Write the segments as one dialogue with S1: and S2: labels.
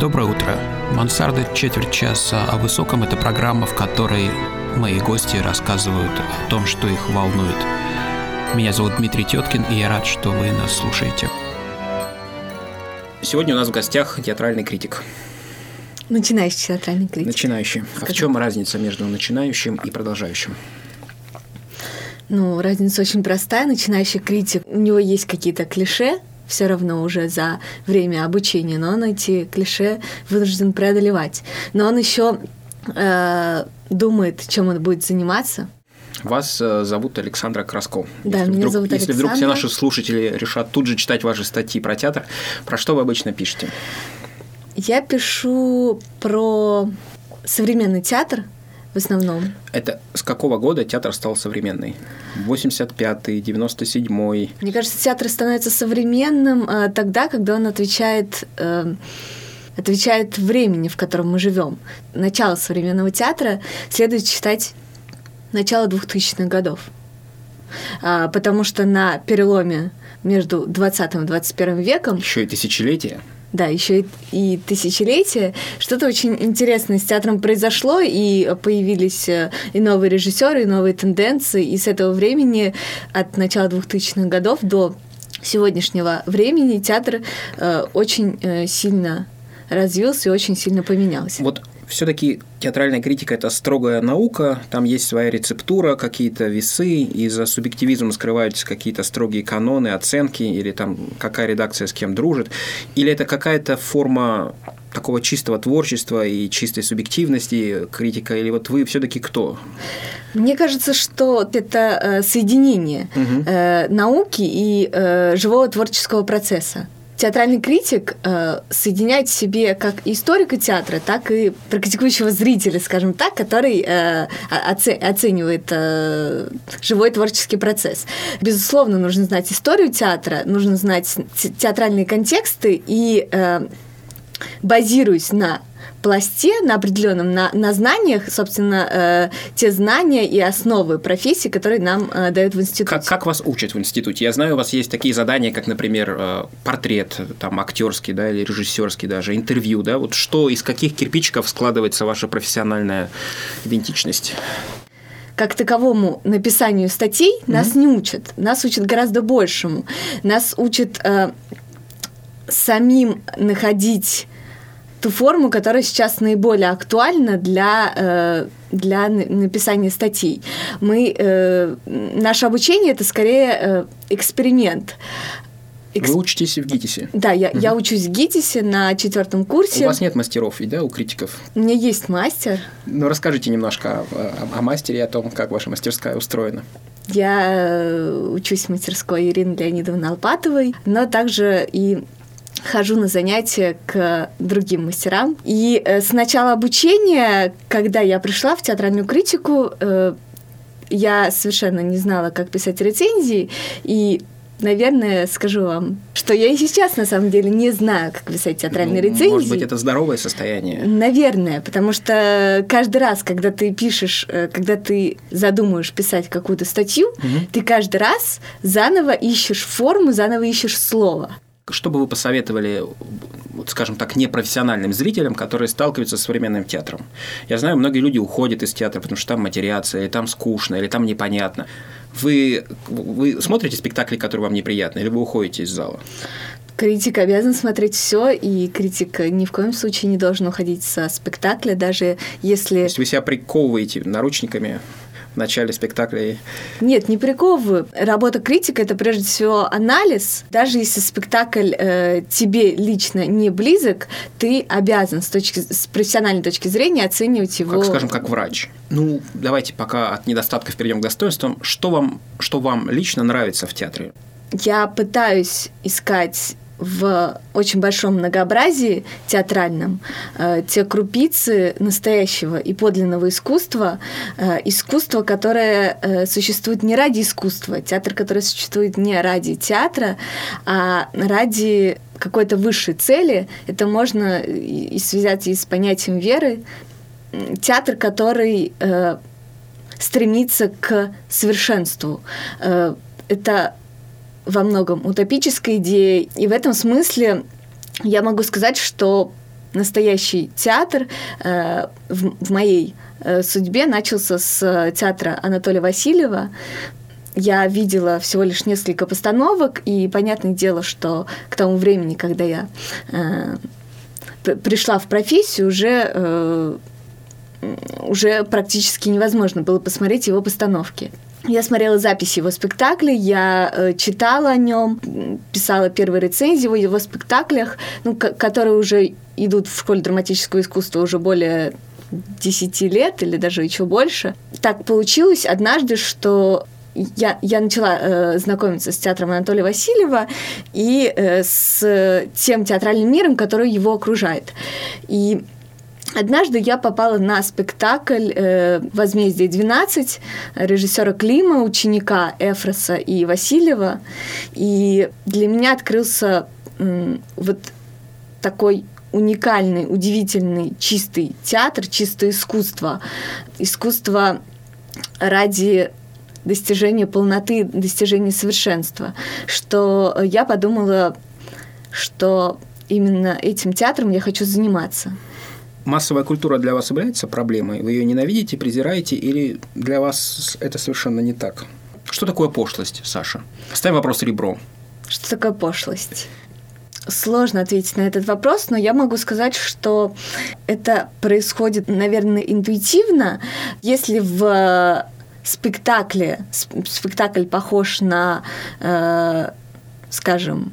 S1: Доброе утро. Мансарда четверть часа о высоком – это программа, в которой мои гости рассказывают о том, что их волнует. Меня зовут Дмитрий Теткин, и я рад, что вы нас слушаете. Сегодня у нас в гостях театральный критик.
S2: Начинающий театральный критик.
S1: Начинающий. Скажи. А в чем разница между начинающим и продолжающим?
S2: Ну, разница очень простая. Начинающий критик, у него есть какие-то клише, все равно уже за время обучения, но он эти клише вынужден преодолевать. Но он еще э, думает, чем он будет заниматься.
S1: Вас э, зовут Александра Краско.
S2: Да, если меня
S1: вдруг,
S2: зовут
S1: Если
S2: Александра.
S1: вдруг все наши слушатели решат тут же читать ваши статьи про театр, про что вы обычно пишете?
S2: Я пишу про современный театр, в основном.
S1: Это с какого года театр стал современный? 85-й, 97-й?
S2: Мне кажется, театр становится современным э, тогда, когда он отвечает... Э, отвечает времени, в котором мы живем. Начало современного театра следует считать начало 2000-х годов. А, потому что на переломе между 20 и 21 веком...
S1: Еще и тысячелетие
S2: да, еще и, и тысячелетие, что-то очень интересное с театром произошло, и появились э, и новые режиссеры, и новые тенденции, и с этого времени, от начала 2000-х годов до сегодняшнего времени, театр э, очень э, сильно развился и очень сильно поменялся.
S1: Вот все-таки театральная критика – это строгая наука, там есть своя рецептура, какие-то весы, и за субъективизмом скрываются какие-то строгие каноны, оценки, или там какая редакция с кем дружит, или это какая-то форма такого чистого творчества и чистой субъективности критика, или вот вы все-таки кто?
S2: Мне кажется, что это э, соединение угу. науки и э, живого творческого процесса театральный критик э, соединяет в себе как историка театра, так и практикующего зрителя, скажем так, который э, оце оценивает э, живой творческий процесс. Безусловно, нужно знать историю театра, нужно знать театральные контексты и э, базируясь на пласте, на определенном, на, на знаниях, собственно, э, те знания и основы профессии, которые нам э, дают в институте.
S1: Как, как вас учат в институте? Я знаю, у вас есть такие задания, как, например, э, портрет, там, актерский, да, или режиссерский даже, интервью, да, вот что, из каких кирпичиков складывается ваша профессиональная идентичность?
S2: как таковому написанию статей mm-hmm. нас не учат. Нас учат гораздо большему. Нас учат э, самим находить ту форму, которая сейчас наиболее актуальна для, э, для написания статей. Мы, э, наше обучение это скорее э, эксперимент.
S1: Экс... Вы учитесь в ГИТИСе?
S2: Да, я, угу. я учусь в ГИТИСе на четвертом курсе.
S1: У вас нет мастеров, и да, у критиков?
S2: У меня есть мастер.
S1: Ну, расскажите немножко о, о, о мастере и о том, как ваша мастерская устроена.
S2: Я учусь в мастерской Ирины Леонидовны Алпатовой, но также и хожу на занятия к другим мастерам. И э, с начала обучения, когда я пришла в театральную критику, э, я совершенно не знала, как писать рецензии, и наверное, скажу вам, что я и сейчас на самом деле не знаю, как писать театральные ну, рецензии.
S1: Может быть, это здоровое состояние?
S2: Наверное, потому что каждый раз, когда ты пишешь, э, когда ты задумаешь писать какую-то статью, угу. ты каждый раз заново ищешь форму, заново ищешь слово.
S1: Что бы вы посоветовали, вот, скажем так, непрофессиональным зрителям, которые сталкиваются с современным театром? Я знаю, многие люди уходят из театра, потому что там материация, или там скучно, или там непонятно. Вы, вы смотрите спектакли, которые вам неприятны, или вы уходите из зала?
S2: Критик обязан смотреть все, и критик ни в коем случае не должен уходить со спектакля, даже если... То
S1: есть вы себя приковываете наручниками в начале спектакля?
S2: Нет, не приковываю. Работа критика это прежде всего анализ. Даже если спектакль э, тебе лично не близок, ты обязан с, точки, с профессиональной точки зрения оценивать его.
S1: Как, скажем, как врач. Ну, давайте пока от недостатков перейдем к достоинствам. Что вам, что вам лично нравится в театре?
S2: Я пытаюсь искать в очень большом многообразии театральном э, те крупицы настоящего и подлинного искусства, э, искусство, которое э, существует не ради искусства, театр, который существует не ради театра, а ради какой-то высшей цели. Это можно и связать и с понятием веры. Театр, который стремится к совершенству. Это во многом утопическая идея. И в этом смысле я могу сказать, что настоящий театр э, в, в моей э, судьбе начался с театра Анатолия Васильева. Я видела всего лишь несколько постановок, и понятное дело, что к тому времени, когда я э, пришла в профессию, уже э, уже практически невозможно было посмотреть его постановки. Я смотрела записи его спектакля, я э, читала о нем, писала первые рецензии о его спектаклях, ну, которые уже идут в школе драматического искусства уже более 10 лет или даже еще больше. Так получилось однажды, что я, я начала э, знакомиться с театром Анатолия Васильева и э, с тем театральным миром, который его окружает. И Однажды я попала на спектакль э, «Возмездие 12» режиссера Клима, ученика Эфроса и Васильева. И для меня открылся вот такой уникальный, удивительный, чистый театр, чистое искусство. Искусство ради достижения полноты, достижения совершенства. Что я подумала, что именно этим театром я хочу заниматься
S1: массовая культура для вас является проблемой? Вы ее ненавидите, презираете, или для вас это совершенно не так? Что такое пошлость, Саша? Ставь вопрос ребро.
S2: Что такое пошлость? Сложно ответить на этот вопрос, но я могу сказать, что это происходит, наверное, интуитивно. Если в спектакле спектакль похож на, э, скажем,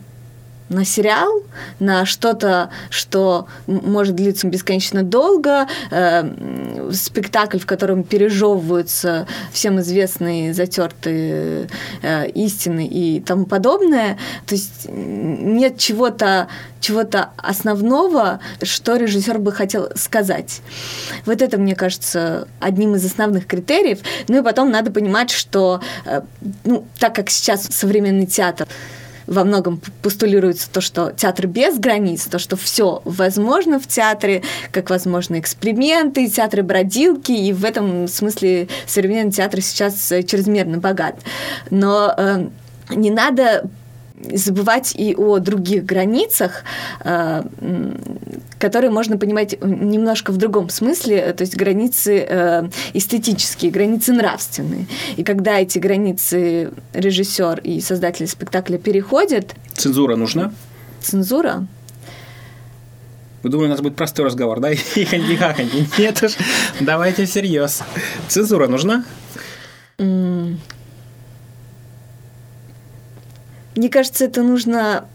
S2: на сериал, на что-то, что может длиться бесконечно долго, э, спектакль, в котором пережевываются всем известные затертые э, истины и тому подобное. То есть нет чего-то чего-то основного, что режиссер бы хотел сказать. Вот это, мне кажется, одним из основных критериев. Ну и потом надо понимать, что, э, ну, так как сейчас современный театр во многом постулируется то, что театр без границ, то, что все возможно в театре, как возможны эксперименты, театры бродилки, и в этом смысле современный театр сейчас чрезмерно богат. Но э, не надо забывать и о других границах, э, которые можно понимать немножко в другом смысле, то есть границы э, эстетические, границы нравственные. И когда эти границы режиссер и создатель спектакля переходят...
S1: Цензура нужна?
S2: Цензура?
S1: Вы думали, у нас будет простой разговор, да? И ханди Нет уж, давайте всерьез. Цензура нужна?
S2: Мне кажется, это нужно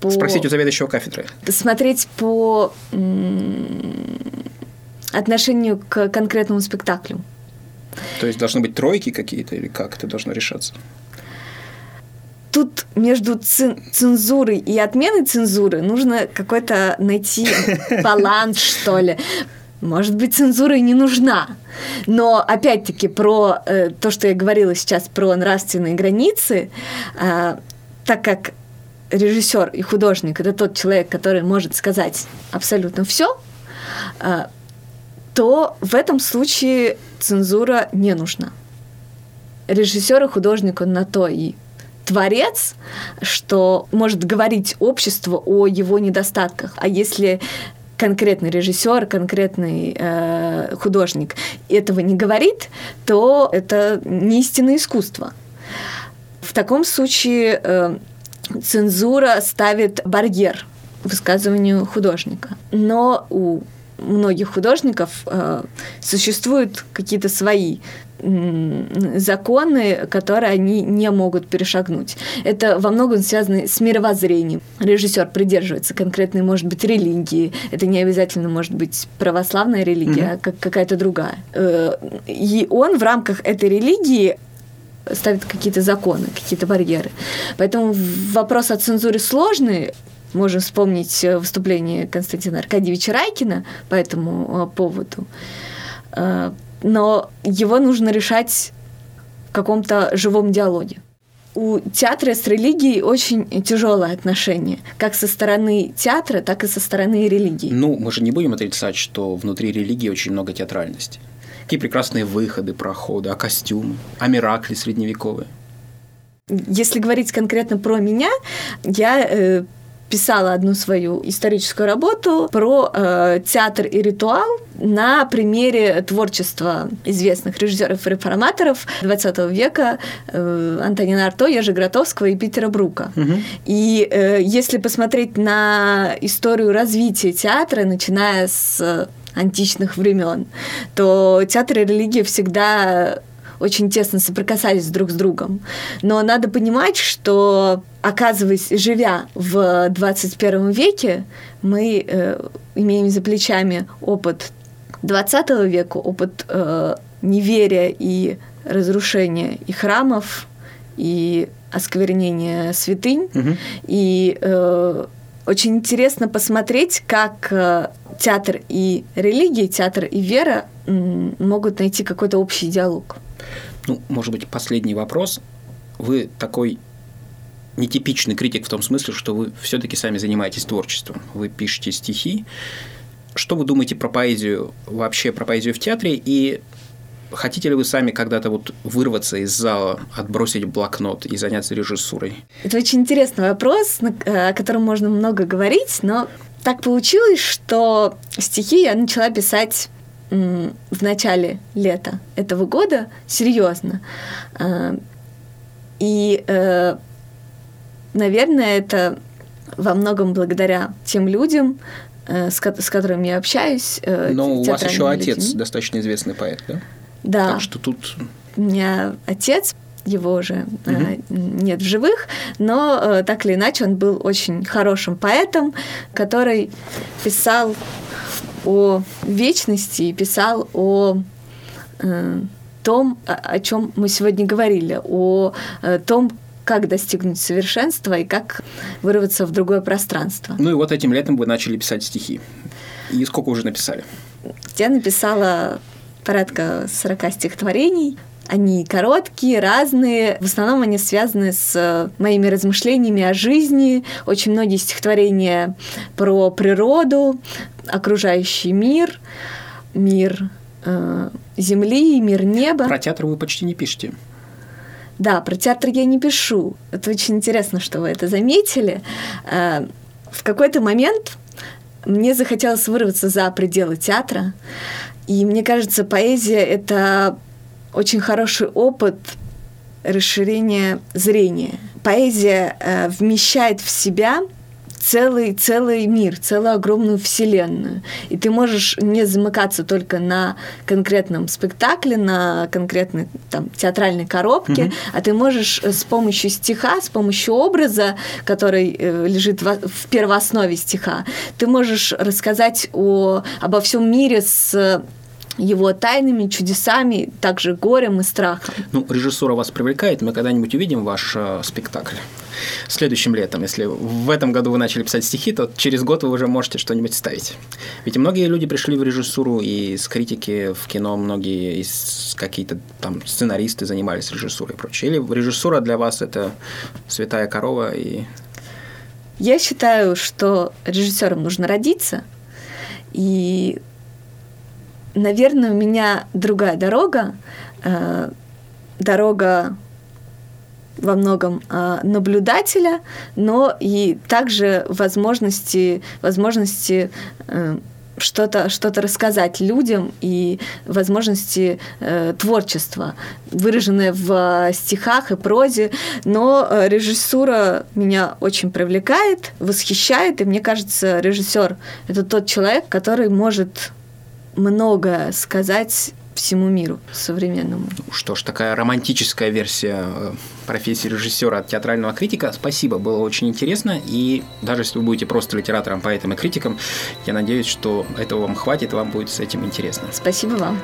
S1: по... Спросить у заведующего кафедры.
S2: Смотреть по отношению к конкретному спектаклю.
S1: То есть должны быть тройки какие-то или как это должно решаться?
S2: Тут между цензурой и отменой цензуры нужно какой-то найти баланс, что ли. Может быть, цензура и не нужна. Но опять-таки про э, то, что я говорила сейчас про нравственные границы, э, так как режиссер и художник это тот человек, который может сказать абсолютно все, э, то в этом случае цензура не нужна. Режиссер и художник он на то и творец, что может говорить обществу о его недостатках. А если конкретный режиссер, конкретный э, художник этого не говорит, то это не истинное искусство. В таком случае э, цензура ставит барьер высказыванию художника. Но у многих художников э, существуют какие-то свои законы, которые они не могут перешагнуть. Это во многом связано с мировоззрением. Режиссер придерживается конкретной, может быть, религии. Это не обязательно может быть православная религия, mm-hmm. а как какая-то другая. Э, и он в рамках этой религии ставит какие-то законы, какие-то барьеры. Поэтому вопрос о цензуре сложный. Можем вспомнить выступление Константина Аркадьевича Райкина по этому э, поводу э, но его нужно решать в каком-то живом диалоге. У театра с религией очень тяжелое отношение, как со стороны театра, так и со стороны религии.
S1: Ну, мы же не будем отрицать, что внутри религии очень много театральности. Какие прекрасные выходы, проходы, а костюмы, а миракли средневековые.
S2: Если говорить конкретно про меня, я э, писала одну свою историческую работу про э, театр и ритуал на примере творчества известных режиссеров и реформаторов 20 века э, Антонина Арто, Ежи Гротовского и Питера Брука. Угу. И э, если посмотреть на историю развития театра, начиная с античных времен, то театр и религия всегда очень тесно соприкасались друг с другом. Но надо понимать, что, оказываясь, живя в 21 веке, мы э, имеем за плечами опыт 20 века, опыт э, неверия и разрушения и храмов, и осквернения святынь. Угу. И э, очень интересно посмотреть, как э, театр и религия, театр и вера могут найти какой-то общий диалог.
S1: Ну, может быть, последний вопрос. Вы такой нетипичный критик в том смысле, что вы все-таки сами занимаетесь творчеством. Вы пишете стихи. Что вы думаете про поэзию, вообще про поэзию в театре? И хотите ли вы сами когда-то вот вырваться из зала, отбросить блокнот и заняться режиссурой?
S2: Это очень интересный вопрос, о котором можно много говорить, но так получилось, что стихи я начала писать в начале лета этого года серьезно. А, и, э, наверное, это во многом благодаря тем людям, э, с, которыми я общаюсь.
S1: Э, Но у вас еще отец людьми. достаточно известный поэт, да?
S2: Да.
S1: Так что тут...
S2: У меня отец, его уже угу. нет в живых, но так или иначе он был очень хорошим поэтом, который писал о вечности и писал о э, том, о чем мы сегодня говорили, о э, том, как достигнуть совершенства и как вырваться в другое пространство.
S1: Ну и вот этим летом вы начали писать стихи. И сколько уже написали?
S2: Я написала порядка 40 стихотворений. Они короткие, разные. В основном они связаны с моими размышлениями о жизни. Очень многие стихотворения про природу, окружающий мир, мир э, Земли, мир неба.
S1: Про театр вы почти не пишете.
S2: Да, про театр я не пишу. Это очень интересно, что вы это заметили. Э, в какой-то момент мне захотелось вырваться за пределы театра. И мне кажется, поэзия — это очень хороший опыт расширения зрения. Поэзия э, вмещает в себя целый, целый мир, целую огромную вселенную. И ты можешь не замыкаться только на конкретном спектакле, на конкретной там, театральной коробке, mm-hmm. а ты можешь э, с помощью стиха, с помощью образа, который э, лежит в, в первооснове стиха, ты можешь рассказать о, обо всем мире с его тайнами, чудесами, также горем и страхом.
S1: Ну, режиссура вас привлекает, мы когда-нибудь увидим ваш э, спектакль следующим летом. Если в этом году вы начали писать стихи, то через год вы уже можете что-нибудь ставить. Ведь многие люди пришли в режиссуру и с критики в кино, многие из какие-то там сценаристы занимались режиссурой и прочее. Или режиссура для вас это святая корова и...
S2: Я считаю, что режиссером нужно родиться, и наверное, у меня другая дорога, э, дорога во многом э, наблюдателя, но и также возможности, возможности э, что-то что рассказать людям и возможности э, творчества, выраженное в стихах и прозе. Но э, режиссура меня очень привлекает, восхищает, и мне кажется, режиссер это тот человек, который может много сказать всему миру современному.
S1: Что ж, такая романтическая версия э, профессии режиссера от театрального критика. Спасибо, было очень интересно. И даже если вы будете просто литератором, поэтом и критиком, я надеюсь, что этого вам хватит, вам будет с этим интересно.
S2: Спасибо вам.